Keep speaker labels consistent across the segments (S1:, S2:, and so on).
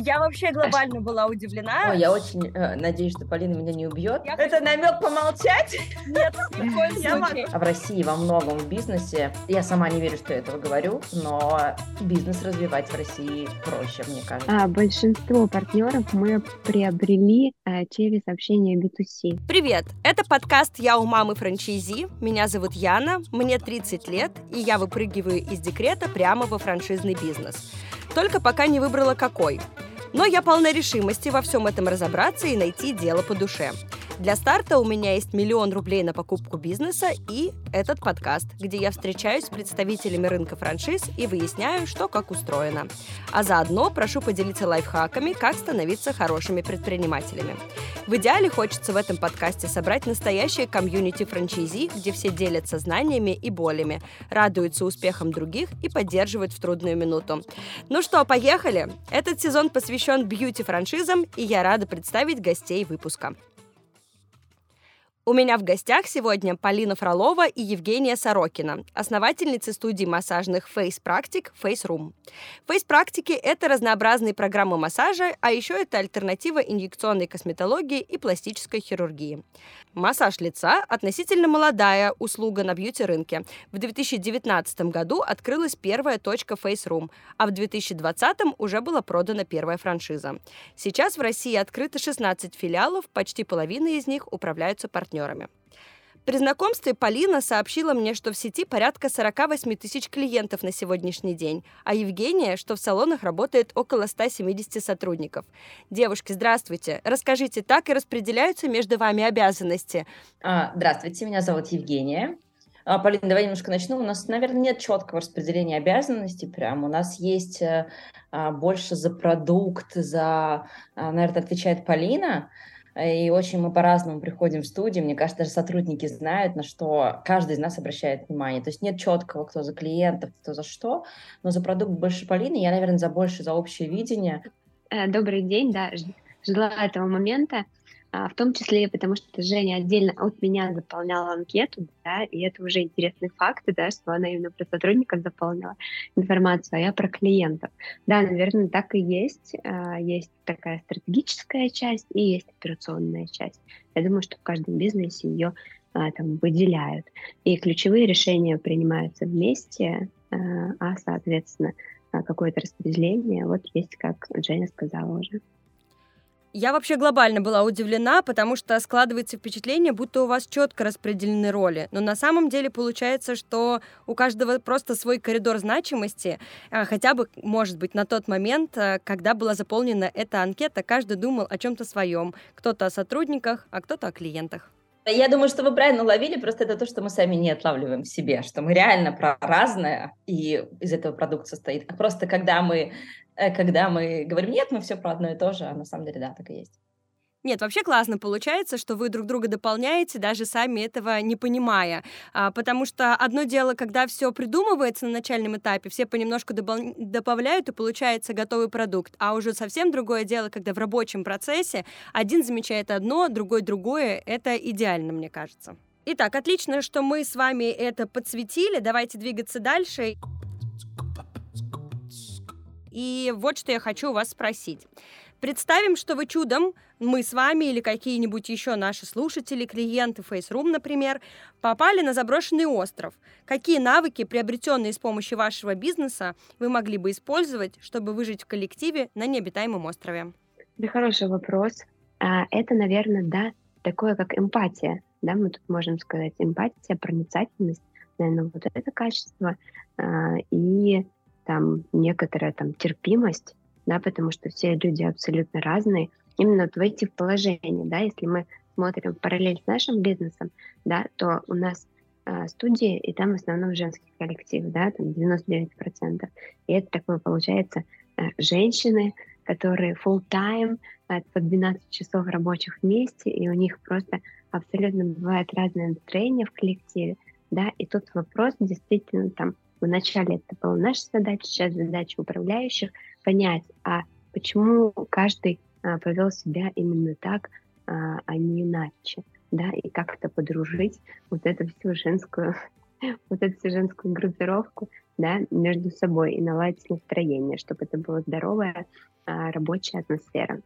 S1: Я вообще глобально была удивлена.
S2: Ой, я очень э, надеюсь, что Полина меня не убьет.
S1: Я
S3: Это намек помолчать?
S1: Нет, ни в коем
S3: Я
S1: случае.
S2: А в России во многом в бизнесе, я сама не верю, что я этого говорю, но бизнес развивать в России проще, мне кажется.
S4: А, большинство партнеров мы приобрели а, через общение B2C.
S1: Привет! Это подкаст «Я у мамы франчайзи». Меня зовут Яна, мне 30 лет, и я выпрыгиваю из декрета прямо во франшизный бизнес. Только пока не выбрала какой. Но я полна решимости во всем этом разобраться и найти дело по душе. Для старта у меня есть миллион рублей на покупку бизнеса и этот подкаст, где я встречаюсь с представителями рынка франшиз и выясняю, что как устроено. А заодно прошу поделиться лайфхаками, как становиться хорошими предпринимателями. В идеале хочется в этом подкасте собрать настоящее комьюнити франчайзи, где все делятся знаниями и болями, радуются успехам других и поддерживают в трудную минуту. Ну что, поехали! Этот сезон посвящен бьюти-франшизам, и я рада представить гостей выпуска. У меня в гостях сегодня Полина Фролова и Евгения Сорокина, основательницы студии массажных Face Practic Face Room. Face практики это разнообразные программы массажа, а еще это альтернатива инъекционной косметологии и пластической хирургии. Массаж лица – относительно молодая услуга на бьюти-рынке. В 2019 году открылась первая точка Face Room, а в 2020 уже была продана первая франшиза. Сейчас в России открыто 16 филиалов, почти половина из них управляются партнерами. При знакомстве Полина сообщила мне, что в сети порядка 48 тысяч клиентов на сегодняшний день, а Евгения, что в салонах работает около 170 сотрудников. Девушки, здравствуйте. Расскажите, так и распределяются между вами обязанности?
S2: А, здравствуйте, меня зовут Евгения. А, Полина, давай немножко начну. У нас, наверное, нет четкого распределения обязанностей прям. У нас есть э, а, больше за продукт, за, наверное, отвечает Полина. И очень мы по-разному приходим в студию. Мне кажется, даже сотрудники знают, на что каждый из нас обращает внимание. То есть нет четкого, кто за клиентов, кто за что. Но за продукт больше Полины, я, наверное, за больше, за общее видение.
S4: Э, Добрый день, да, ждала этого момента, в том числе потому, что Женя отдельно от меня заполняла анкету, да, и это уже интересный факт, да, что она именно про сотрудников заполнила информацию, а я про клиентов. Да, наверное, так и есть. А, Есть такая стратегическая часть и есть операционная часть. Я думаю, что в каждом бизнесе ее а, там выделяют. И ключевые решения принимаются вместе, а, а, соответственно, а, какое-то распределение, вот есть, как Женя сказала уже.
S1: Я вообще глобально была удивлена, потому что складывается впечатление, будто у вас четко распределены роли. Но на самом деле получается, что у каждого просто свой коридор значимости. А, Хотя бы, может быть, на тот момент, а, когда была заполнена эта анкета, каждый думал о чем-то своем. Кто-то о сотрудниках, а кто-то о клиентах.
S2: Я думаю, что вы правильно уловили, просто это то, что мы сами не отлавливаем в себе, что мы реально про разное, и из этого продукт состоит. А просто когда мы, э, когда мы говорим, нет, мы все про одно и то же, а на самом деле, да, так и есть.
S1: Нет, вообще классно получается, что вы друг друга дополняете, даже сами этого не понимая. А, потому что одно дело, когда все придумывается на начальном этапе, все понемножку добал- добавляют, и получается готовый продукт. А уже совсем другое дело, когда в рабочем процессе один замечает одно, другой другое. Это идеально, мне кажется. Итак, отлично, что мы с вами это подсветили. Давайте двигаться дальше. И вот что я хочу у вас спросить. Представим, что вы чудом, мы с вами или какие-нибудь еще наши слушатели, клиенты FaceRoom, например, попали на заброшенный остров. Какие навыки, приобретенные с помощью вашего бизнеса, вы могли бы использовать, чтобы выжить в коллективе на необитаемом острове?
S4: Это хороший вопрос. А, Это, наверное, да, такое как эмпатия. Да, мы тут можем сказать эмпатия, проницательность, наверное, вот это качество. а, И там некоторая там терпимость, да, потому что все люди абсолютно разные. Именно вот войти в положение, да, если мы смотрим параллель с нашим бизнесом, да, то у нас а, студии, и там в основном женский коллектив, да, там 99%. И это такое получается а, женщины, которые full-time, а, по 12 часов рабочих вместе, и у них просто абсолютно бывает разное настроение в коллективе, да, и тут вопрос действительно там, вначале это была наша задача, сейчас задача управляющих понять, а почему каждый а, повел себя именно так, а, а не иначе, да, и как-то подружить вот эту всю женскую вот эту женскую группировку, да, между собой и наладить настроение, чтобы это была здоровая а, рабочая атмосфера.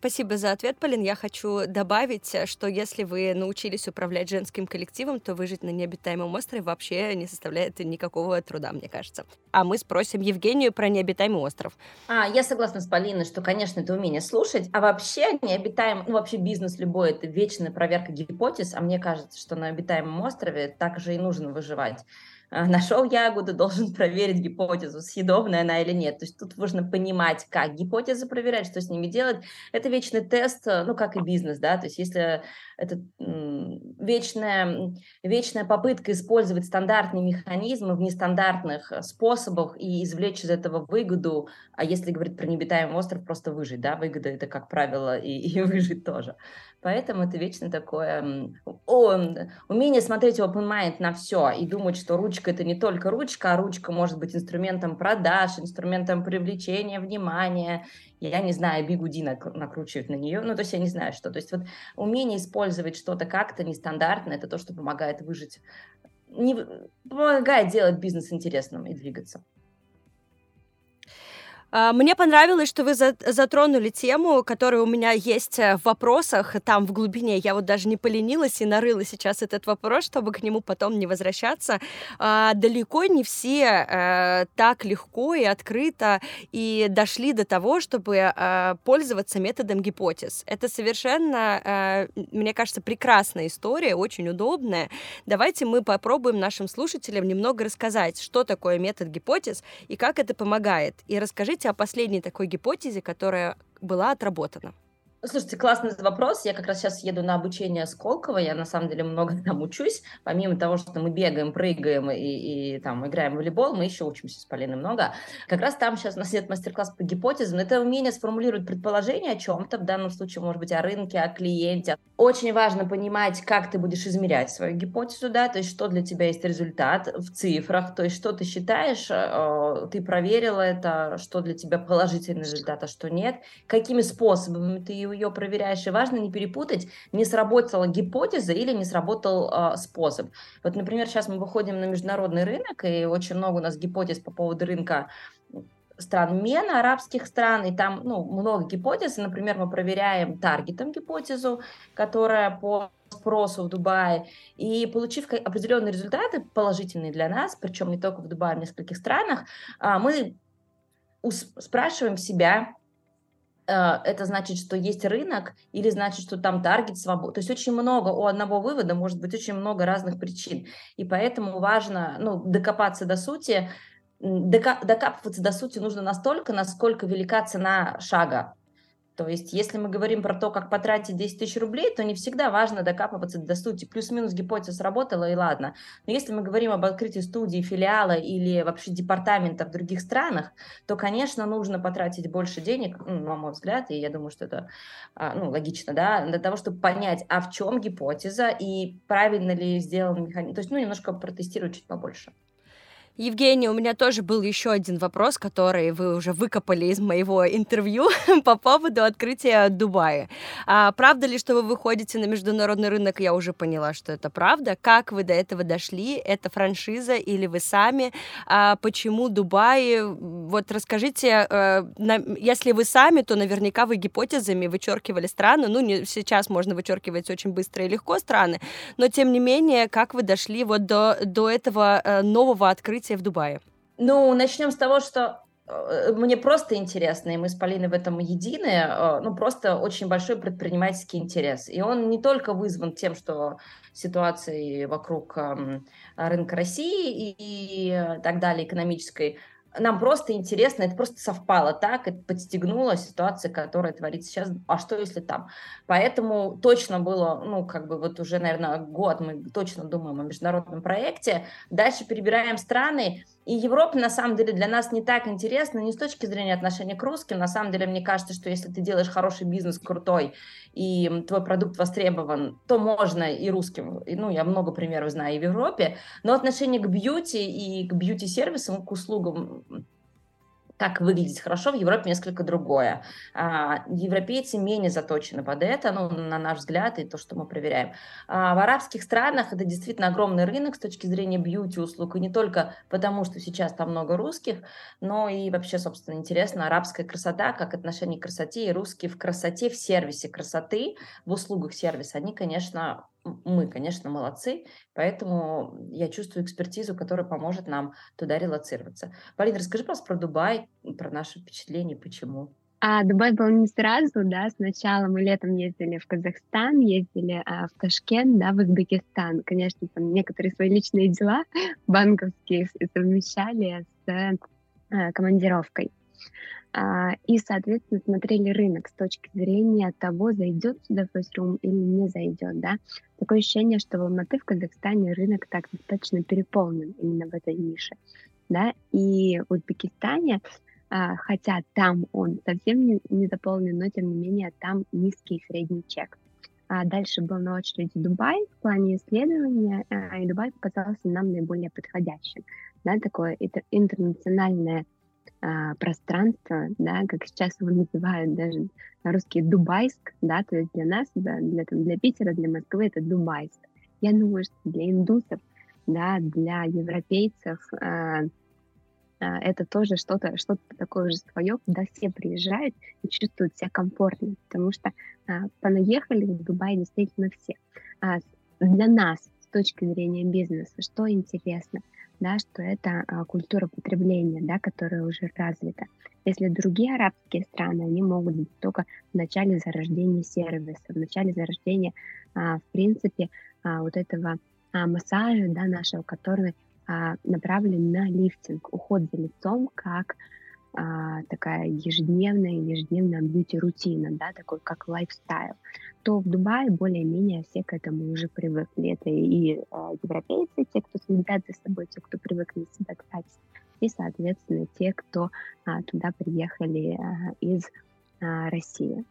S1: Спасибо за ответ, Полин. Я хочу добавить, что если вы научились управлять женским коллективом, то выжить на необитаемом острове вообще не составляет никакого труда, мне кажется. А мы спросим Евгению про необитаемый остров.
S2: А, я согласна с Полиной, что, конечно, это умение слушать, а вообще необитаемый, ну вообще бизнес любой, это вечная проверка гипотез, а мне кажется, что на обитаемом острове также и нужно выживать. А, нашел ягоду, должен проверить гипотезу, съедобная она или нет. То есть тут нужно понимать, как гипотезы проверять, что с ними делать. Это вечный тест, э, ну, как и бизнес, да, то есть если это вечная, вечная попытка использовать стандартные механизмы в нестандартных э, способах и извлечь из этого выгоду, а если говорить про необитаемый остров, просто выжить, да, выгода это, как правило, и, и выжить тоже. Поэтому это вечно такое о, умение смотреть open mind на все и думать, что ручка это не только ручка, а ручка может быть инструментом продаж, инструментом привлечения внимания. Я не знаю, бигуди накручивать на нее, ну то есть я не знаю что. То есть вот умение использовать что-то как-то нестандартно, это то, что помогает выжить, не, помогает делать бизнес интересным и двигаться.
S1: А, мне понравилось, что вы затронули тему, которая у меня есть э, в вопросах, там в глубине. Я вот даже не поленилась и нарыла сейчас этот вопрос, чтобы к нему потом не возвращаться. А, далеко не все э, так легко и открыто и дошли до того, чтобы э, пользоваться методом гипотез. Это совершенно, мне кажется, прекрасная история, очень удобная. Давайте мы попробуем нашим слушателям немного рассказать, что такое метод гипотез и как это помогает. И расскажите расскажите о последней такой гипотезе, которая была отработана.
S2: Слушайте, классный вопрос. Я как раз сейчас еду на обучение Сколково. Я на самом деле много там учусь. Помимо того, что мы бегаем, прыгаем и, и там играем в волейбол, мы еще учимся с Полиной много. Как раз там сейчас у нас нет мастер-класс по гипотезам. Это умение сформулировать предположение о чем-то, в данном случае, может быть, о рынке, о клиенте. Очень важно понимать, как ты будешь измерять свою гипотезу, да, то есть что для тебя есть результат в цифрах, то есть что ты считаешь, э, ты проверила это, что для тебя положительный результат, а что нет, какими способами ты ее проверяешь, и важно не перепутать, не сработала гипотеза или не сработал э, способ. Вот, например, сейчас мы выходим на международный рынок, и очень много у нас гипотез по поводу рынка стран МЕНа, арабских стран, и там ну, много гипотез. Например, мы проверяем таргетом гипотезу, которая по спросу в Дубае, и получив определенные результаты, положительные для нас, причем не только в Дубае, а в нескольких странах, а, мы спрашиваем себя, это значит, что есть рынок, или значит, что там таргет свобод. То есть очень много у одного вывода может быть очень много разных причин. И поэтому важно ну, докопаться до сути. Докапываться до сути нужно настолько, насколько велика цена шага. То есть, если мы говорим про то, как потратить 10 тысяч рублей, то не всегда важно докапываться до сути. Плюс-минус гипотеза сработала, и ладно. Но если мы говорим об открытии студии, филиала или вообще департамента в других странах, то, конечно, нужно потратить больше денег, на мой взгляд, и я думаю, что это а, ну, логично, да, для того, чтобы понять, а в чем гипотеза и правильно ли сделан механизм. То есть, ну, немножко протестировать чуть побольше.
S1: Евгений, у меня тоже был еще один вопрос, который вы уже выкопали из моего интервью по поводу открытия Дубая. А, правда ли, что вы выходите на международный рынок? Я уже поняла, что это правда. Как вы до этого дошли? Это франшиза или вы сами? А, почему Дубай? Вот расскажите, а, на, если вы сами, то наверняка вы гипотезами вычеркивали страны. Ну, не, сейчас можно вычеркивать очень быстро и легко страны, но тем не менее, как вы дошли вот до, до этого э, нового открытия события в Дубае?
S2: Ну, начнем с того, что э, мне просто интересно, и мы с Полиной в этом едины, э, ну, просто очень большой предпринимательский интерес. И он не только вызван тем, что ситуацией вокруг эм, рынка России и так далее, экономической, нам просто интересно, это просто совпало так, это подстегнула ситуация, которая творится сейчас, а что если там? Поэтому точно было, ну, как бы вот уже, наверное, год мы точно думаем о международном проекте, дальше перебираем страны, и Европа, на самом деле, для нас не так интересна, не с точки зрения отношения к русским. На самом деле, мне кажется, что если ты делаешь хороший бизнес, крутой, и твой продукт востребован, то можно и русским. И, ну, я много примеров знаю и в Европе. Но отношение к бьюти и к бьюти-сервисам, к услугам как выглядеть хорошо, в Европе несколько другое. А, европейцы менее заточены под это, ну, на наш взгляд, и то, что мы проверяем. А в арабских странах это действительно огромный рынок с точки зрения бьюти-услуг, и не только потому, что сейчас там много русских, но и вообще, собственно, интересно, арабская красота, как отношение к красоте, и русские в красоте, в сервисе красоты, в услугах сервиса, они, конечно, мы, конечно, молодцы, поэтому я чувствую экспертизу, которая поможет нам туда релацироваться. Полина, расскажи, пожалуйста, про Дубай, про наши впечатления, почему.
S4: А Дубай был не сразу, да, сначала мы летом ездили в Казахстан, ездили а, в Ташкент, да, в Узбекистан. Конечно, там некоторые свои личные дела банковские совмещали с а, командировкой. А, и, соответственно, смотрели рынок с точки зрения того, зайдет сюда фейсрум или не зайдет, да. Такое ощущение, что в Алматы, в Казахстане рынок так достаточно переполнен именно в этой нише, да, и в Узбекистане, а, хотя там он совсем не, не заполнен, но тем не менее там низкий средний чек. А дальше был на очереди Дубай в плане исследования, а, и Дубай показался нам наиболее подходящим. Да, такое интернациональное а, пространство, да, как сейчас его называют даже на русский Дубайск, да, то есть для нас, да, для, там, для Питера, для Москвы это Дубайск. Я думаю, что для индусов, да, для европейцев а, а, это тоже что-то что такое же свое, куда все приезжают и чувствуют себя комфортно, потому что а, понаехали в Дубай действительно все. А, для нас с точки зрения бизнеса, что интересно – да, что это а, культура потребления, да, которая уже развита. Если другие арабские страны, они могут быть только в начале зарождения сервиса, в начале зарождения, а, в принципе, а, вот этого а, массажа, да, нашего, который а, направлен на лифтинг, уход за лицом, как а, такая ежедневная, ежедневная бьюти-рутина, да, такой как лайфстайл, то в Дубае более-менее все к этому уже привыкли. Это и а, европейцы, те, кто следят за собой, те, кто привыкли себя тратить, и, соответственно, те, кто а, туда приехали а, из а, России.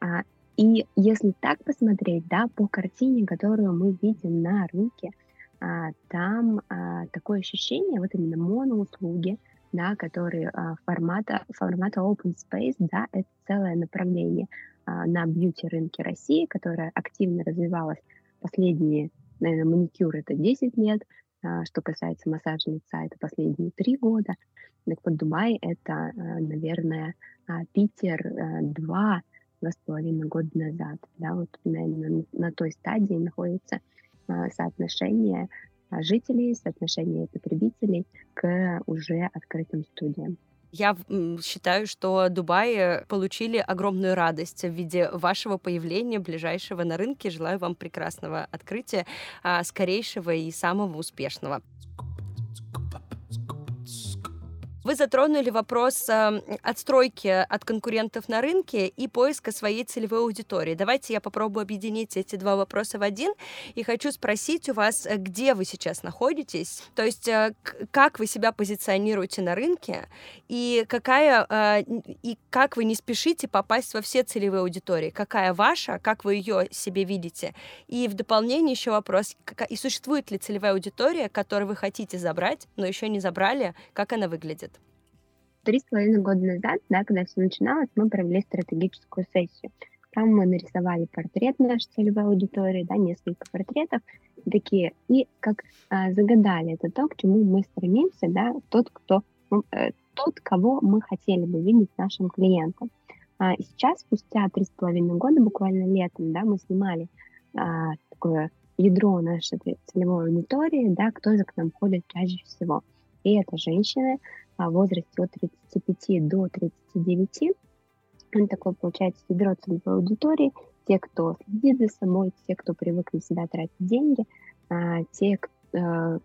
S4: А, и если так посмотреть, да, по картине, которую мы видим на рынке, а, там а, такое ощущение, вот именно моноуслуги, да, которые а, формата, формата open space, да, это целое направление а, на бьюти-рынке России, которое активно развивалось последние, наверное, маникюр это 10 лет, а, что касается массажа лица, это последние 3 года. Так вот, Дубай это, наверное, Питер а, 2, два с половиной года назад, да, вот, наверное, на, той стадии находится соотношение жителей, соотношение потребителей к уже открытым студиям.
S1: Я считаю, что Дубай получили огромную радость в виде вашего появления, ближайшего на рынке. Желаю вам прекрасного открытия, а, скорейшего и самого успешного. Вы затронули вопрос э, отстройки от конкурентов на рынке и поиска своей целевой аудитории. Давайте я попробую объединить эти два вопроса в один. И хочу спросить у вас, э, где вы сейчас находитесь, то есть э, как вы себя позиционируете на рынке и какая и как вы не спешите попасть во все целевые аудитории, какая ваша, как вы ее себе видите. И в дополнение еще вопрос, и существует ли целевая аудитория, которую вы хотите забрать, но еще не забрали, как она выглядит?
S4: Три с половиной года назад, да, когда все начиналось, мы провели стратегическую сессию. Там мы нарисовали портрет нашей целевой аудитории, да, несколько портретов такие, и как а, загадали, это то, к чему мы стремимся, да, тот, кто, э, тот, кого мы хотели бы видеть нашим клиентам. А, сейчас, спустя три с половиной года, буквально летом, да, мы снимали а, такое ядро нашей целевой аудитории, да, кто же к нам ходит чаще всего. И это женщины, в возрасте от 35 до 39. Он такой, получается, ядро целевой аудитории. Те, кто следит за собой, те, кто привыкли всегда тратить деньги, а, те, э,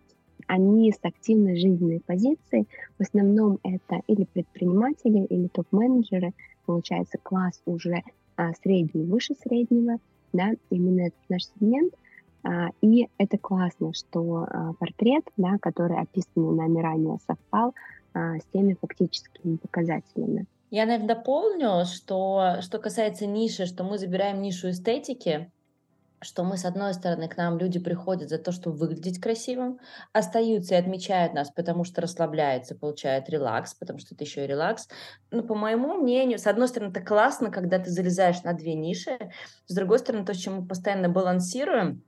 S4: они с активной жизненной позицией. В основном это или предприниматели, или топ-менеджеры. Получается, класс уже а, средний, выше среднего. Да, именно этот наш сегмент. А, и это классно, что портрет, да, который описан нами ранее, совпал а, с теми фактическими показателями.
S2: Я, наверное, дополню, что что касается ниши, что мы забираем нишу эстетики, что мы, с одной стороны, к нам люди приходят за то, чтобы выглядеть красивым, остаются и отмечают нас, потому что расслабляются, получают релакс, потому что это еще и релакс. Но, по моему мнению, с одной стороны, это классно, когда ты залезаешь на две ниши, с другой стороны, то, с чем мы постоянно балансируем,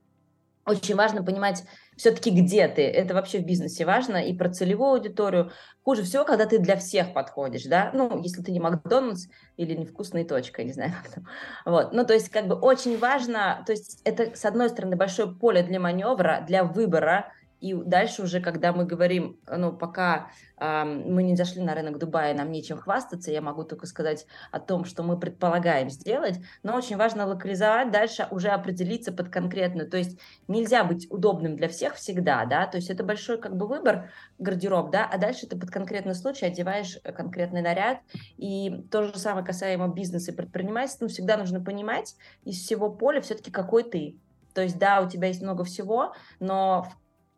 S2: очень важно понимать все-таки, где ты. Это вообще в бизнесе важно. И про целевую аудиторию. Хуже всего, когда ты для всех подходишь, да. Ну, если ты не Макдональдс или не вкусная точка, не знаю как там. Вот. Ну, то есть, как бы очень важно, то есть это, с одной стороны, большое поле для маневра, для выбора, и дальше уже, когда мы говорим, ну, пока э, мы не зашли на рынок Дубая, нам нечем хвастаться, я могу только сказать о том, что мы предполагаем сделать, но очень важно локализовать, дальше уже определиться под конкретную, то есть нельзя быть удобным для всех всегда, да, то есть это большой как бы выбор, гардероб, да, а дальше ты под конкретный случай одеваешь конкретный наряд, и то же самое касаемо бизнеса и предпринимательства, ну, всегда нужно понимать из всего поля все-таки какой ты, то есть, да, у тебя есть много всего, но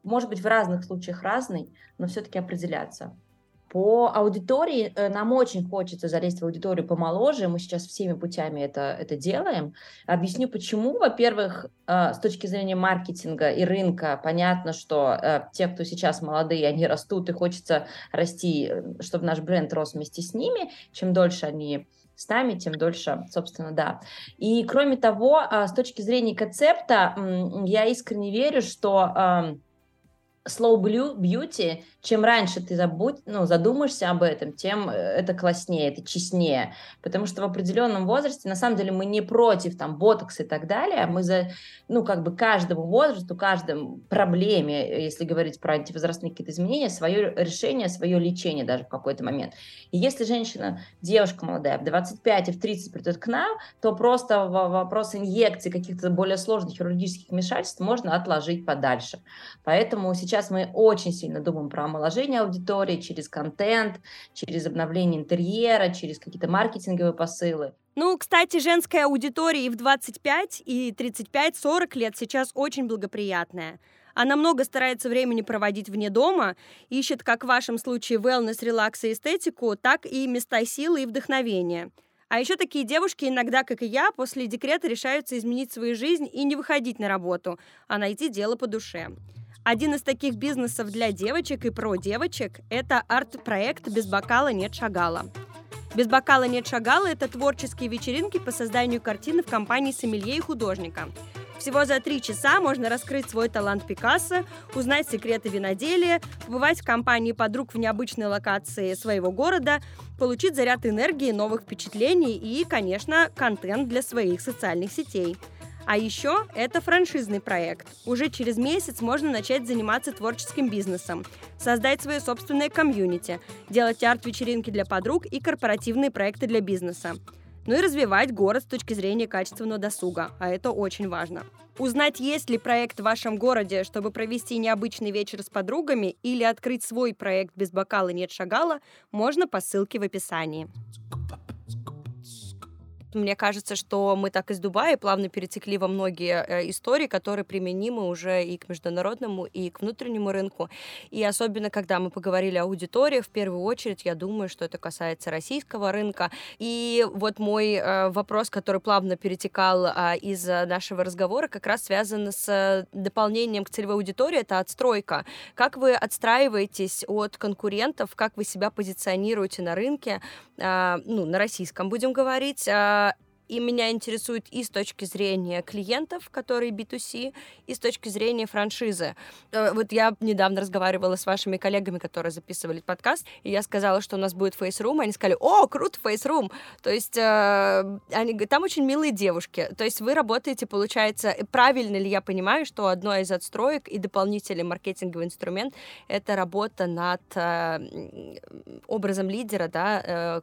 S2: может быть в разных случаях разный, но все-таки определяться. По аудитории э, нам очень хочется залезть в аудиторию помоложе. Мы сейчас всеми путями это, это делаем. Объясню почему. Во-первых, э, с точки зрения маркетинга и рынка, понятно, что э, те, кто сейчас молодые, они растут и хочется расти, чтобы наш бренд рос вместе с ними. Чем дольше они с нами, тем дольше, собственно, да. И кроме того, с точки зрения концепта, я искренне верю, что slow beauty, чем раньше ты забудь, ну, задумаешься об этом, тем э, это класснее, это честнее. Потому что в определенном возрасте, на самом деле, мы не против там ботокса и так далее, мы за, ну, как бы каждому возрасту, каждому проблеме, э, если говорить про антивозрастные какие-то изменения, свое решение, свое лечение даже в какой-то момент. И если женщина, девушка молодая, в 25 и в 30 придет к нам, то просто вопрос инъекций, каких-то более сложных хирургических вмешательств можно отложить подальше. Поэтому сейчас сейчас мы очень сильно думаем про омоложение аудитории через контент, через обновление интерьера, через какие-то маркетинговые посылы.
S1: Ну, кстати, женская аудитория и в 25, и 35-40 лет сейчас очень благоприятная. Она много старается времени проводить вне дома, ищет, как в вашем случае, wellness, релакс и эстетику, так и места силы и вдохновения. А еще такие девушки иногда, как и я, после декрета решаются изменить свою жизнь и не выходить на работу, а найти дело по душе. Один из таких бизнесов для девочек и про девочек – это арт-проект «Без бокала нет шагала». «Без бокала нет шагала» – это творческие вечеринки по созданию картины в компании сомелье и художника. Всего за три часа можно раскрыть свой талант Пикассо, узнать секреты виноделия, побывать в компании подруг в необычной локации своего города, получить заряд энергии, новых впечатлений и, конечно, контент для своих социальных сетей – а еще это франшизный проект. Уже через месяц можно начать заниматься творческим бизнесом, создать свое собственное комьюнити, делать арт-вечеринки для подруг и корпоративные проекты для бизнеса. Ну и развивать город с точки зрения качественного досуга, а это очень важно. Узнать, есть ли проект в вашем городе, чтобы провести необычный вечер с подругами или открыть свой проект без бокала нет шагала, можно по ссылке в описании. Мне кажется, что мы так из Дубая плавно перетекли во многие э, истории, которые применимы уже и к международному, и к внутреннему рынку. И особенно, когда мы поговорили о аудитории, в первую очередь, я думаю, что это касается российского рынка. И вот мой э, вопрос, который плавно перетекал а, из нашего разговора, как раз связан с дополнением к целевой аудитории, это отстройка. Как вы отстраиваетесь от конкурентов, как вы себя позиционируете на рынке, а, ну, на российском будем говорить, а, и меня интересует и с точки зрения клиентов, которые B2C, и с точки зрения франшизы. Э, вот я недавно разговаривала с вашими коллегами, которые записывали подкаст, и я сказала, что у нас будет FACEROOM, они сказали, о, круто, FACEROOM. То есть э, они, там очень милые девушки. То есть вы работаете, получается, правильно ли я понимаю, что одно из отстроек и дополнительный маркетинговый инструмент — это работа над э, образом лидера, да, э,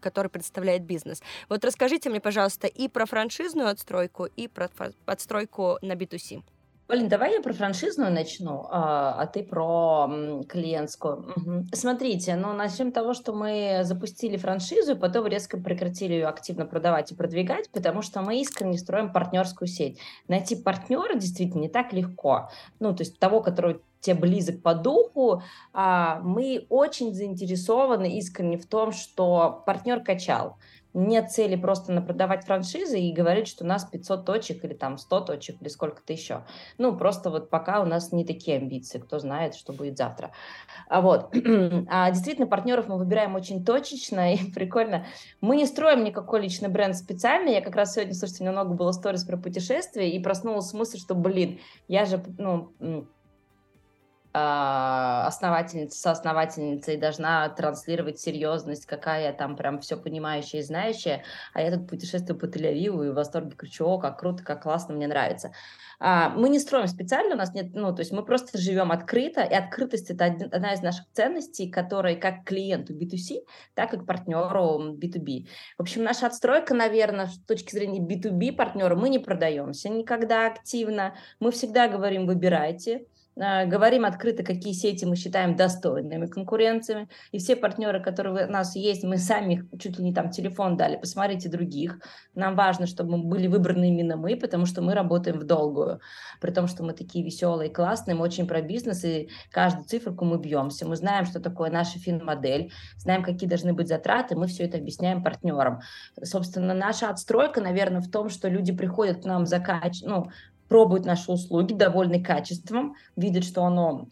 S1: который представляет бизнес. Вот расскажите мне, пожалуйста, пожалуйста, и про франшизную отстройку, и про подстройку на B2C.
S2: Полин, давай я про франшизную начну, а, а ты про клиентскую. Угу. Смотрите, ну начнем того, что мы запустили франшизу, потом резко прекратили ее активно продавать и продвигать, потому что мы искренне строим партнерскую сеть. Найти партнера действительно не так легко. Ну, то есть того, который тебе близок по духу, а, мы очень заинтересованы искренне в том, что партнер качал. Нет цели просто продавать франшизы и говорить, что у нас 500 точек или там 100 точек или сколько-то еще. Ну, просто вот пока у нас не такие амбиции, кто знает, что будет завтра. А вот, а действительно, партнеров мы выбираем очень точечно и прикольно. Мы не строим никакой личный бренд специально. Я как раз сегодня, слушайте, много было сторис про путешествия и проснулась с мыслью, что, блин, я же, ну, основательница, соосновательница и должна транслировать серьезность, какая там прям все понимающая и знающая, а я тут путешествую по Тель-Авиву и в восторге кричу, о, как круто, как классно, мне нравится. А, мы не строим специально, у нас нет, ну, то есть мы просто живем открыто, и открытость – это одна из наших ценностей, которая как клиенту B2C, так и к партнеру B2B. В общем, наша отстройка, наверное, с точки зрения B2B партнера, мы не продаемся никогда активно, мы всегда говорим, выбирайте, а, говорим открыто, какие сети мы считаем достойными конкуренциями, и все партнеры, которые у нас есть, мы сами чуть ли не там телефон дали, посмотрите других. Нам важно, чтобы были выбраны именно мы, потому что мы работаем в долгую, при том, что мы такие веселые, классные, мы очень про бизнес, и каждую циферку мы бьемся. Мы знаем, что такое наша фин-модель, знаем, какие должны быть затраты, мы все это объясняем партнерам. Собственно, наша отстройка, наверное, в том, что люди приходят к нам за кач... ну, пробуют наши услуги, довольны качеством, видят, что оно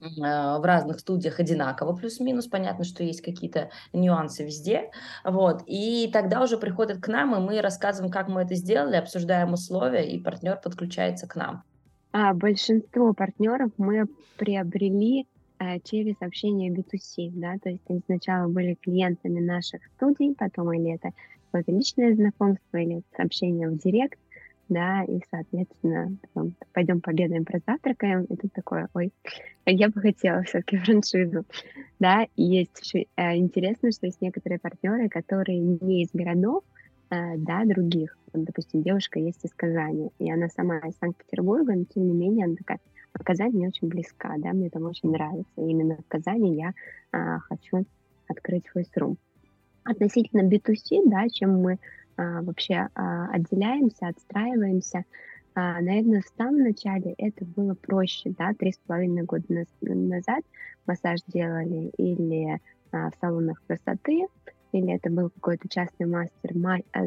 S2: э, в разных студиях одинаково, плюс-минус, понятно, что есть какие-то нюансы везде, вот, и тогда уже приходят к нам, и мы рассказываем, как мы это сделали, обсуждаем условия, и партнер подключается к нам.
S4: А большинство партнеров мы приобрели э, через общение B2C, да, то есть они сначала были клиентами наших студий, потом или это личное знакомство, или сообщение в директ, да, и, соответственно, потом пойдем пообедаем, прозавтракаем, и тут такое, ой, я бы хотела все-таки франшизу, да, и есть еще э, интересно, что есть некоторые партнеры, которые не из городов, э, да, других, вот, допустим, девушка есть из Казани, и она сама из Санкт-Петербурга, но тем не менее она такая, а Казань мне очень близка, да, мне там очень нравится, и именно в Казани я э, хочу открыть свой срум. Относительно B2C, да, чем мы а, вообще а, отделяемся, отстраиваемся. А, наверное, в самом начале это было проще, да, три с половиной года назад массаж делали или в салонах красоты, или это был какой-то частный мастер,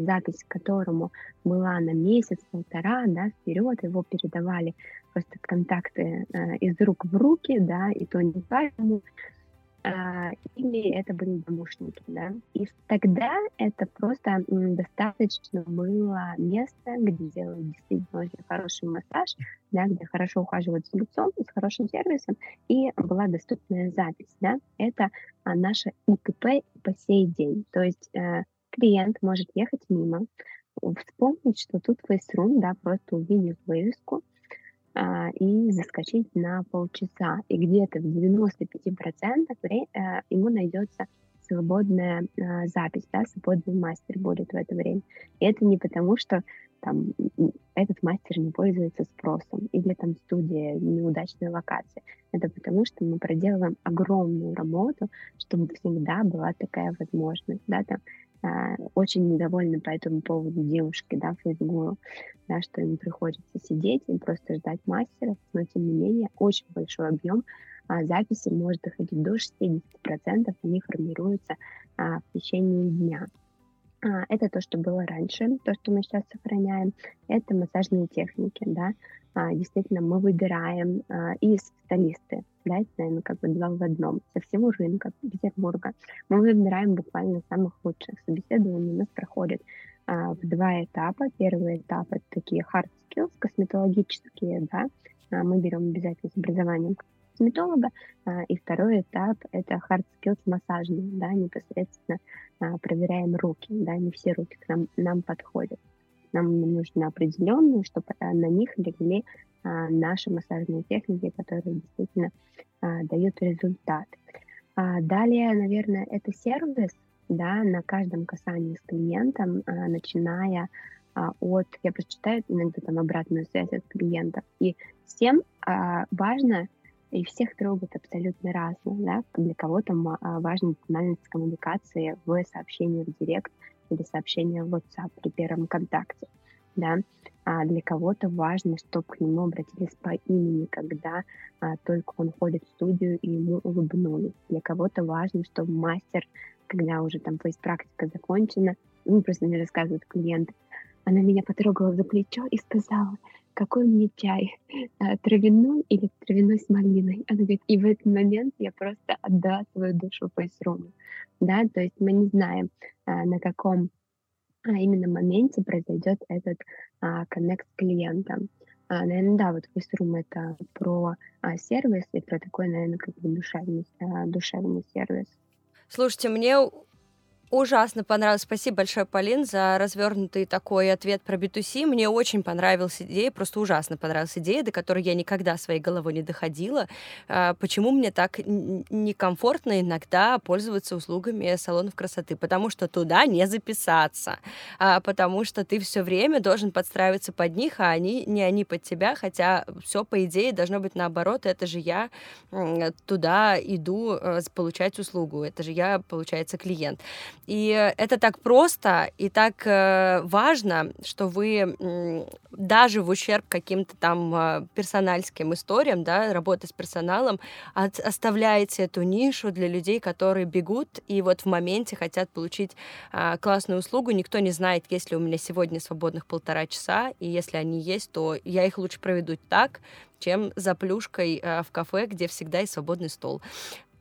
S4: запись которому была на месяц-полтора, да, вперед, его передавали просто контакты из рук в руки, да, и то не каждому, или это были домушники, да. И тогда это просто достаточно было место, где делают действительно очень хороший массаж, да, где хорошо ухаживают за лицом, с хорошим сервисом, и была доступная запись, да. Это а, наша ИКП по сей день. То есть э, клиент может ехать мимо, вспомнить, что тут фейсрум, да, просто увидев вывеску, а, и заскочить на полчаса. И где-то в 95% э, ему найдется свободная а, запись, да, свободный мастер будет в это время. И это не потому, что там этот мастер не пользуется спросом или там студия неудачная локация. Это потому, что мы проделываем огромную работу, чтобы всегда была такая возможность, да, там а, очень недовольны по этому поводу девушки, да, фейсгуру, да, что им приходится сидеть и просто ждать мастеров, но тем не менее очень большой объем а, записи может доходить до 60%, они формируются а, в течение дня. А, это то, что было раньше, то, что мы сейчас сохраняем, это массажные техники, да, а, действительно мы выбираем а, и специалисты, да, это, наверное, как бы два в одном, со всего рынка Петербурга. Мы выбираем буквально самых лучших. Собеседования у нас проходят а, в два этапа. Первый этап — это такие hard skills, косметологические, да, мы берем обязательно с образованием косметолога, а, и второй этап — это hard skills массажный, да, непосредственно а, проверяем руки, да, не все руки к нам, нам подходят. Нам нужны определенные, чтобы на них легли а, наши массажные техники, которые действительно а, дают результат. А, далее, наверное, это сервис, да, на каждом касании с клиентом, а, начиная а, от, я просто читаю иногда там обратную связь от клиентов, и всем а, важно, и всех трогает абсолютно разно, да, для кого-то а, важна тональность коммуникации в сообщении в директ или сообщение в WhatsApp при первом контакте, да, а для кого-то важно, чтобы к нему обратились по имени, когда а, только он ходит в студию и ему улыбнулись. Для кого-то важно, чтобы мастер когда уже там фейс-практика закончена, ну, просто мне рассказывают клиенты, она меня потрогала за плечо и сказала, какой мне чай, а, травяной или травяной с малиной. Она говорит, и в этот момент я просто отдала свою душу фейсруму. Да, то есть мы не знаем, а, на каком а, именно моменте произойдет этот коннект с клиентом. Наверное, да, вот фейсрум это про сервис и про такой, наверное, как бы душевный, душевный сервис.
S1: Слушайте, мне Ужасно понравилось. Спасибо большое, Полин, за развернутый такой ответ про B2C. Мне очень понравилась идея, просто ужасно понравилась идея, до которой я никогда своей головой не доходила. А, почему мне так некомфортно иногда пользоваться услугами салонов красоты? Потому что туда не записаться, а, потому что ты все время должен подстраиваться под них, а они не они под тебя, хотя все по идее должно быть наоборот. Это же я туда иду э, получать услугу, это же я, получается, клиент. И это так просто и так э, важно, что вы даже в ущерб каким-то там э, персональским историям, да, работы с персоналом, от, оставляете эту нишу для людей, которые бегут и вот в моменте хотят получить э, классную услугу. Никто не знает, есть ли у меня сегодня свободных полтора часа, и если они есть, то я их лучше проведу так, чем за плюшкой э, в кафе, где всегда есть свободный стол.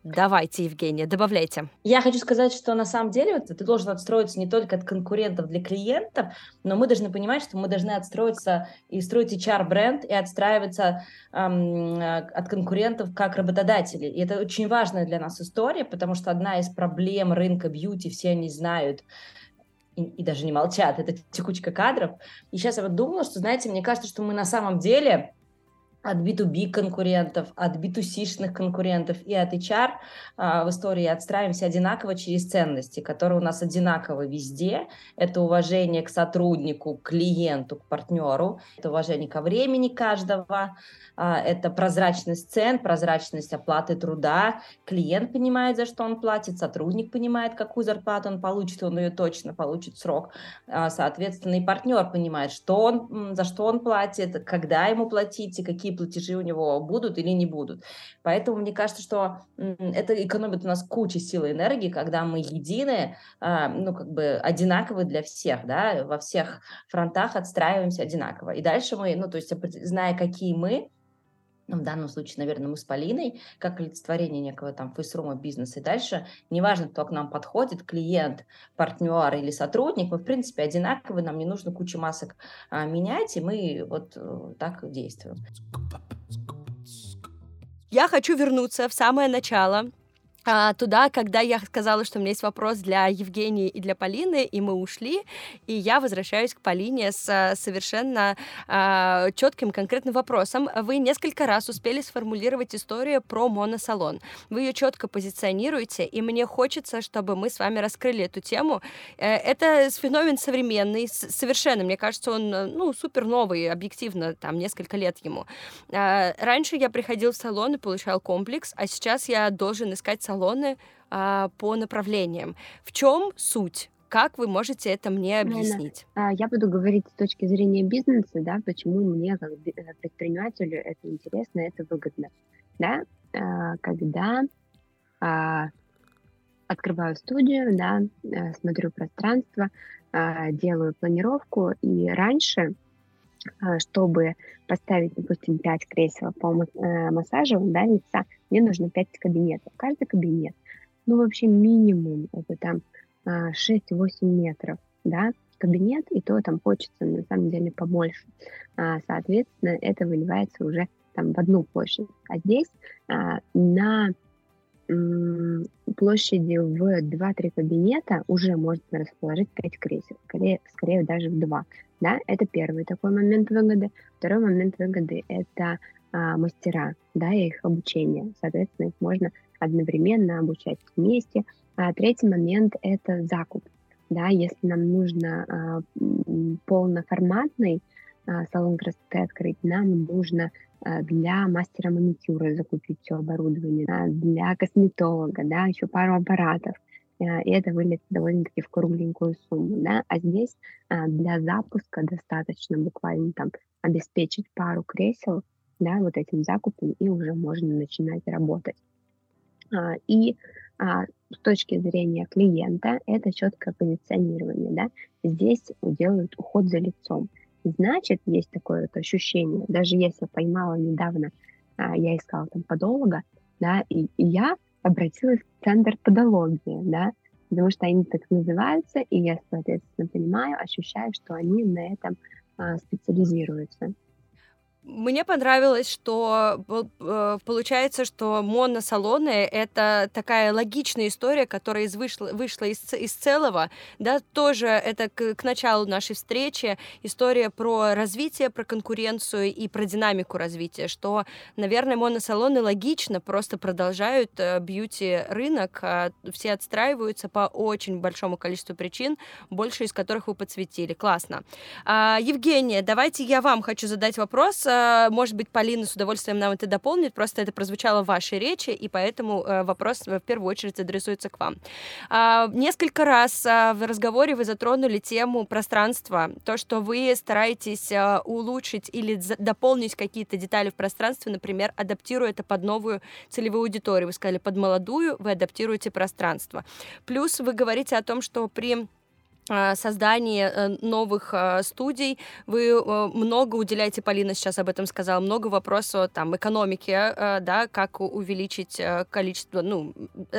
S1: Давайте, Евгения, добавляйте.
S2: Я хочу сказать, что на самом деле вот, ты должен отстроиться не только от конкурентов для клиентов, но мы должны понимать, что мы должны отстроиться и строить HR-бренд и отстраиваться эм, от конкурентов как работодатели. И это очень важная для нас история, потому что одна из проблем рынка бьюти, все они знают, и, и даже не молчат, это текучка кадров. И сейчас я вот думала, что, знаете, мне кажется, что мы на самом деле от B2B конкурентов, от B2C-шных конкурентов и от HR а, в истории отстраиваемся одинаково через ценности, которые у нас одинаковы везде. Это уважение к сотруднику, к клиенту, к партнеру, это уважение ко времени каждого, а, это прозрачность цен, прозрачность оплаты труда. Клиент понимает, за что он платит, сотрудник понимает, какую зарплату он получит, он ее точно получит срок. А, соответственно, и партнер понимает, что он, за что он платит, когда ему платить и какие платежи у него будут или не будут. Поэтому мне кажется, что это экономит у нас кучу сил и энергии, когда мы едины, а, ну, как бы одинаковы для всех, да, во всех фронтах отстраиваемся одинаково. И дальше мы, ну, то есть, зная, какие мы, в данном случае, наверное, мы с Полиной, как олицетворение некого там фейсрума бизнеса. И дальше, неважно, кто к нам подходит, клиент, партнер или сотрудник, мы, в принципе, одинаковые, нам не нужно кучу масок а, менять, и мы вот э, так действуем.
S1: Я хочу вернуться в самое начало а, туда, когда я сказала, что у меня есть вопрос для Евгении и для Полины, и мы ушли, и я возвращаюсь к Полине с а, совершенно а, четким конкретным вопросом. Вы несколько раз успели сформулировать историю про моносалон. Вы ее четко позиционируете, и мне хочется, чтобы мы с вами раскрыли эту тему. Э, это феномен современный, совершенно, мне кажется, он ну, супер новый, объективно, там несколько лет ему. А, раньше я приходил в салон и получал комплекс, а сейчас я должен искать салон салоны а, по направлениям. В чем суть? Как вы можете это мне объяснить?
S4: А, я буду говорить с точки зрения бизнеса, да, почему мне как э, предпринимателю это интересно, это выгодно. Да? А, когда открываю студию, да, э, смотрю пространство, делаю планировку, и раньше чтобы поставить, допустим, 5 кресел по э, массажу да, лица, мне нужно 5 кабинетов. Каждый кабинет, ну, вообще минимум, это там 6-8 а, метров, да, кабинет, и то там хочется, на самом деле, побольше. А, соответственно, это выливается уже там в одну площадь. А здесь а, на площади в 2-3 кабинета уже можно расположить 5 кресел, скорее, скорее даже в 2. Да? Это первый такой момент выгоды. Второй момент выгоды – это а, мастера да, и их обучение. Соответственно, их можно одновременно обучать вместе. А третий момент – это закуп. Да, если нам нужно а, полноформатный а, салон красоты открыть, нам нужно а, для мастера маникюра закупить все оборудование, для косметолога, да, еще пару аппаратов. Э, и это выльется довольно-таки в кругленькую сумму, да, а здесь а, для запуска достаточно буквально там обеспечить пару кресел, да, вот этим закупом, и уже можно начинать работать. А, и а, с точки зрения клиента это четкое позиционирование, да, здесь делают уход за лицом. Значит, есть такое вот ощущение, даже если поймала недавно, а, я искала там подолога, да, и, и я обратилась в центр подологии, да, потому что они так называются, и я, соответственно, понимаю, ощущаю, что они на этом а, специализируются.
S1: Мне понравилось, что э, получается, что моносалоны — это такая логичная история, которая из вышла, вышла из, из целого, да, тоже это к, к началу нашей встречи история про развитие, про конкуренцию и про динамику развития, что, наверное, моносалоны логично просто продолжают э, бьюти-рынок, а все отстраиваются по очень большому количеству причин, больше из которых вы подсветили. Классно. А, Евгения, давайте я вам хочу задать вопрос, Э, может быть, Полина с удовольствием нам это дополнит, просто это прозвучало в вашей речи, и поэтому э, вопрос в первую очередь адресуется к вам. А, несколько раз э, в разговоре вы затронули тему пространства, то, что вы стараетесь улучшить или дополнить какие-то детали в пространстве, например, адаптируя это под новую целевую аудиторию. Вы сказали, под молодую вы адаптируете пространство. Плюс вы говорите о том, что при а, создание э, новых а, студий. Вы э, много уделяете, Полина сейчас об этом сказала, много вопросов там экономики, э, да, как увеличить количество, ну,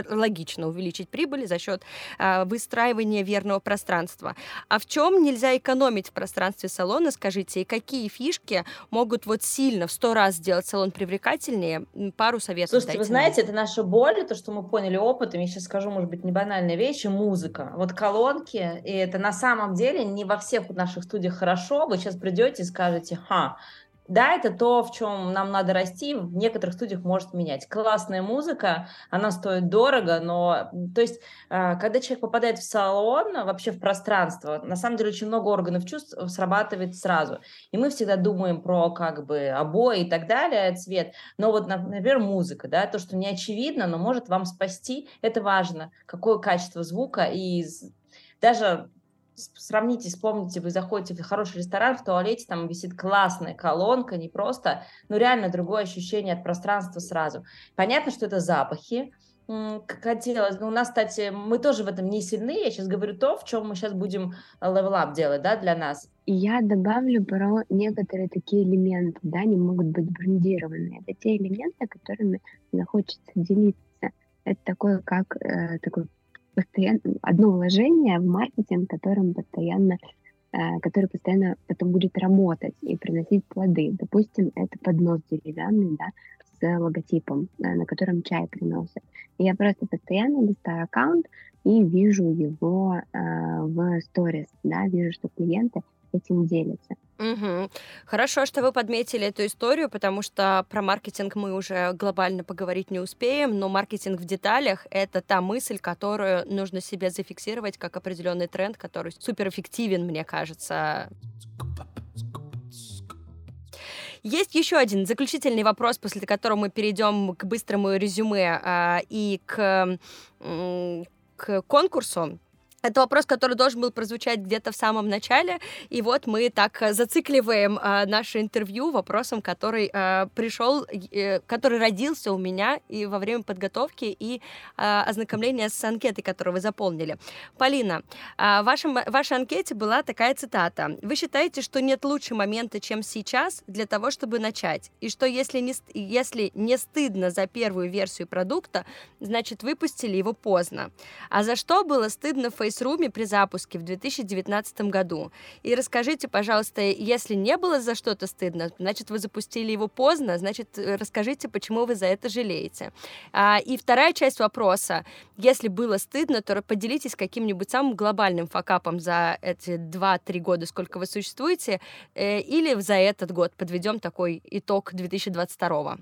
S1: логично увеличить прибыль за счет выстраивания верного пространства. А в чем нельзя экономить в пространстве салона, скажите, и какие фишки могут вот сильно в сто раз сделать салон привлекательнее? Пару советов
S2: Слушайте, вы знаете, это наша боль, то, что мы поняли опытом, я сейчас скажу, может быть, не банальные вещи, музыка. Вот колонки и это на самом деле не во всех наших студиях хорошо. Вы сейчас придете и скажете, ха, да, это то, в чем нам надо расти, в некоторых студиях может менять. Классная музыка, она стоит дорого, но, то есть, а, когда человек попадает в салон, вообще в пространство, на самом деле очень много органов чувств срабатывает сразу. И мы всегда думаем про, как бы, обои и так далее, цвет, но вот, например, музыка, да, то, что не очевидно, но может вам спасти, это важно, какое качество звука, и даже сравните, вспомните, вы заходите в хороший ресторан, в туалете там висит классная колонка, не просто, но реально другое ощущение от пространства сразу. Понятно, что это запахи, как хотелось. У нас, кстати, мы тоже в этом не сильны. Я сейчас говорю то, в чем мы сейчас будем level up делать, да, для нас.
S4: Я добавлю про некоторые такие элементы, да, они могут быть брендированные. Это те элементы, которыми захочется делиться. Это такое, как э, такой постоянно одно вложение в маркетинг, которым постоянно э, который постоянно потом будет работать и приносить плоды. Допустим, это поднос деревянный, да, с логотипом, э, на котором чай приносят. Я просто постоянно листаю аккаунт и вижу его э, в сторис, да, вижу, что клиенты этим делятся.
S1: Угу. Хорошо, что вы подметили эту историю, потому что про маркетинг мы уже глобально поговорить не успеем, но маркетинг в деталях — это та мысль, которую нужно себе зафиксировать как определенный тренд, который суперэффективен, мне кажется. Есть еще один заключительный вопрос, после которого мы перейдем к быстрому резюме а, и к, к конкурсу. Это вопрос, который должен был прозвучать где-то в самом начале, и вот мы так э, зацикливаем э, наше интервью вопросом, который э, пришел, э, который родился у меня и во время подготовки и э, ознакомления с анкетой, которую вы заполнили. Полина, э, в вашем, в вашей анкете была такая цитата. Вы считаете, что нет лучше момента, чем сейчас, для того, чтобы начать, и что если не, если не стыдно за первую версию продукта, значит, выпустили его поздно. А за что было стыдно в Фейсруме при запуске в 2019 году. И расскажите, пожалуйста, если не было за что-то стыдно, значит, вы запустили его поздно, значит, расскажите, почему вы за это жалеете. А, и вторая часть вопроса. Если было стыдно, то поделитесь каким-нибудь самым глобальным факапом за эти 2-3 года, сколько вы существуете, э, или за этот год подведем такой итог 2022.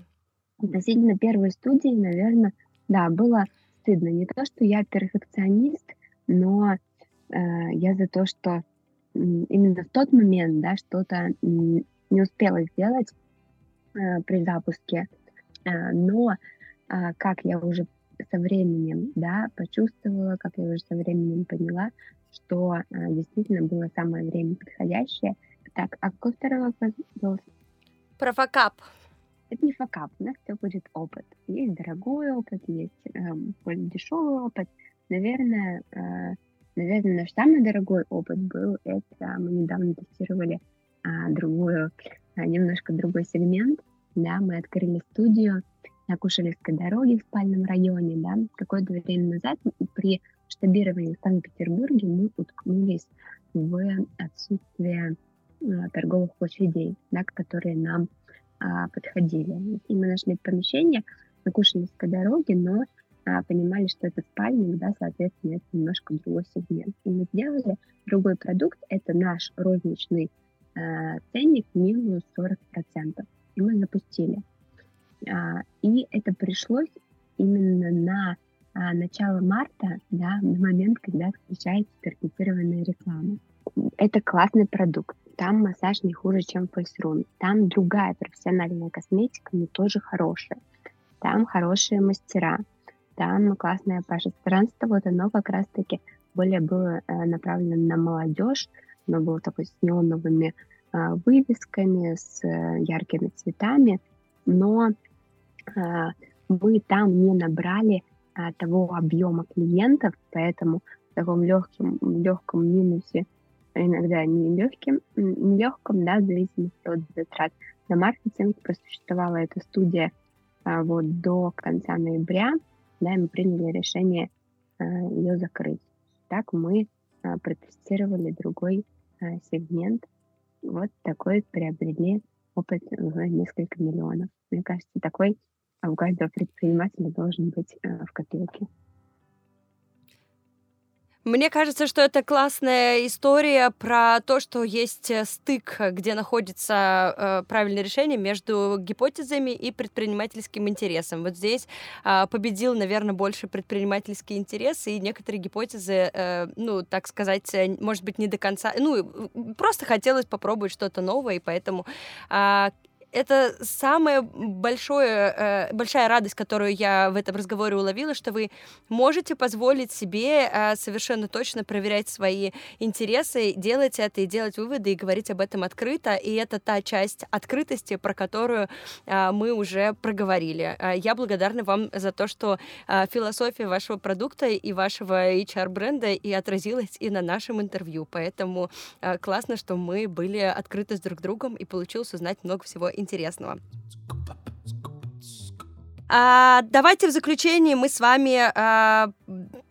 S4: Относительно первой студии, наверное, да, было стыдно. Не то, что я перфекционист, но э, я за то, что именно в тот момент, да, что-то не успела сделать э, при запуске, э, но э, как я уже со временем, да, почувствовала, как я уже со временем поняла, что действительно было самое время подходящее. Так, а какой второй вопрос был?
S1: Про факап.
S4: это не факап, у нас все будет опыт. Есть дорогой опыт, есть э, более дешевый опыт. Наверное, э, наверное, наш самый дорогой опыт был, это мы недавно тестировали э, другую, э, немножко другой сегмент, да, мы открыли студию на Кушелевской дороге в спальном районе, да, какое-то время назад при масштабировании в Санкт-Петербурге мы уткнулись в отсутствие э, торговых площадей, да, которые нам а, подходили. И мы нашли помещение на Кушинской дороге, но а, понимали, что это спальник, да, соответственно, это немножко другой сегмент. И мы сделали другой продукт, это наш розничный а, ценник минус 40%. И мы запустили. А, и это пришлось именно на а, начало марта, да, на момент, когда включается таргетированная реклама. Это классный продукт там массаж не хуже, чем фейсрун. Там другая профессиональная косметика, но тоже хорошая. Там хорошие мастера, там классное пространство, вот оно как раз-таки более было э, направлено на молодежь, оно было такое с неоновыми э, вывесками, с э, яркими цветами, но мы там не набрали того объема клиентов, поэтому в таком легком, легком минусе иногда не легким, не легком, да, в зависимости от затрат на маркетинг. Просуществовала эта студия вот до конца ноября, да, и мы приняли решение а, ее закрыть. Так мы а, протестировали другой а, сегмент. Вот такой приобрели опыт в несколько миллионов. Мне кажется, такой у каждого предпринимателя должен быть а, в копилке.
S1: Мне кажется, что это классная история про то, что есть э, стык, где находится э, правильное решение между гипотезами и предпринимательским интересом. Вот здесь э, победил, наверное, больше предпринимательский интерес, и некоторые гипотезы, э, ну, так сказать, э, может быть, не до конца, ну, просто хотелось попробовать что-то новое, и поэтому э, это самая большое, э, большая радость, которую я в этом разговоре уловила, что вы можете позволить себе э, совершенно точно проверять свои интересы, делать это и делать выводы и говорить об этом открыто. И это та часть открытости, про которую э, мы уже проговорили. Я благодарна вам за то, что философия вашего продукта и вашего HR-бренда и отразилась и на нашем интервью. Поэтому классно, что мы были открыты с друг другом и получилось узнать много всего интересного интересного. А, давайте в заключении мы с вами а,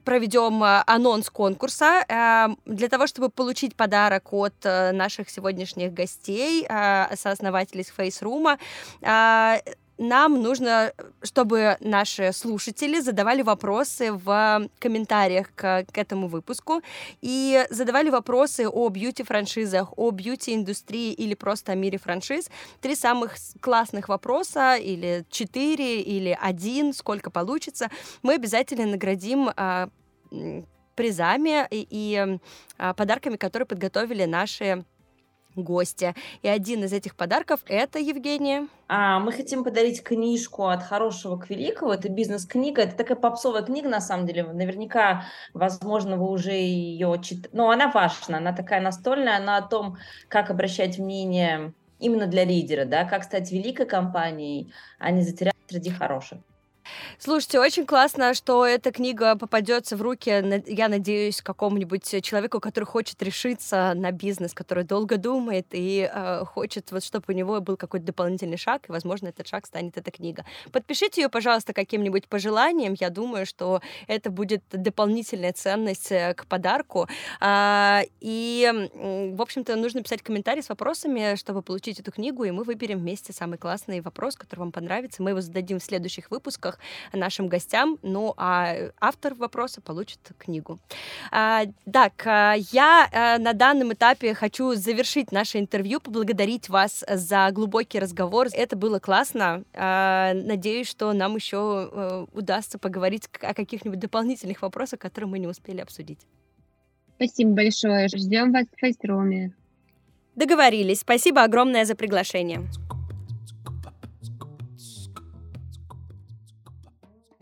S1: проведем а, анонс конкурса. А, для того, чтобы получить подарок от а, наших сегодняшних гостей, а, сооснователей Room, а, нам нужно, чтобы наши слушатели задавали вопросы в комментариях к, к этому выпуску и задавали вопросы о бьюти-франшизах, о бьюти-индустрии или просто о мире франшиз. Три самых классных вопроса, или четыре, или один, сколько получится, мы обязательно наградим а, призами и, и а, подарками, которые подготовили наши гостя. И один из этих подарков это Евгения.
S2: А, мы хотим подарить книжку от хорошего к великому. Это бизнес-книга. Это такая попсовая книга, на самом деле. Наверняка, возможно, вы уже ее читали. Но она важна, она такая настольная, она о том, как обращать внимание именно для лидера, да, как стать великой компанией, а не затеряться среди хороших.
S1: Слушайте, очень классно, что эта книга попадется в руки, я надеюсь, какому-нибудь человеку, который хочет решиться на бизнес, который долго думает и э, хочет, вот, чтобы у него был какой-то дополнительный шаг, и, возможно, этот шаг станет эта книга. Подпишите ее, пожалуйста, каким-нибудь пожеланием. Я думаю, что это будет дополнительная ценность э, к подарку. А, и, в общем-то, нужно писать комментарии с вопросами, чтобы получить эту книгу, и мы выберем вместе самый классный вопрос, который вам понравится. Мы его зададим в следующих выпусках нашим гостям, ну а автор вопроса получит книгу. А, так, а, я а, на данном этапе хочу завершить наше интервью, поблагодарить вас за глубокий разговор. Это было классно. А, надеюсь, что нам еще а, удастся поговорить о каких-нибудь дополнительных вопросах, которые мы не успели обсудить.
S4: Спасибо большое. Ждем вас в фейструме.
S1: Договорились. Спасибо огромное за приглашение.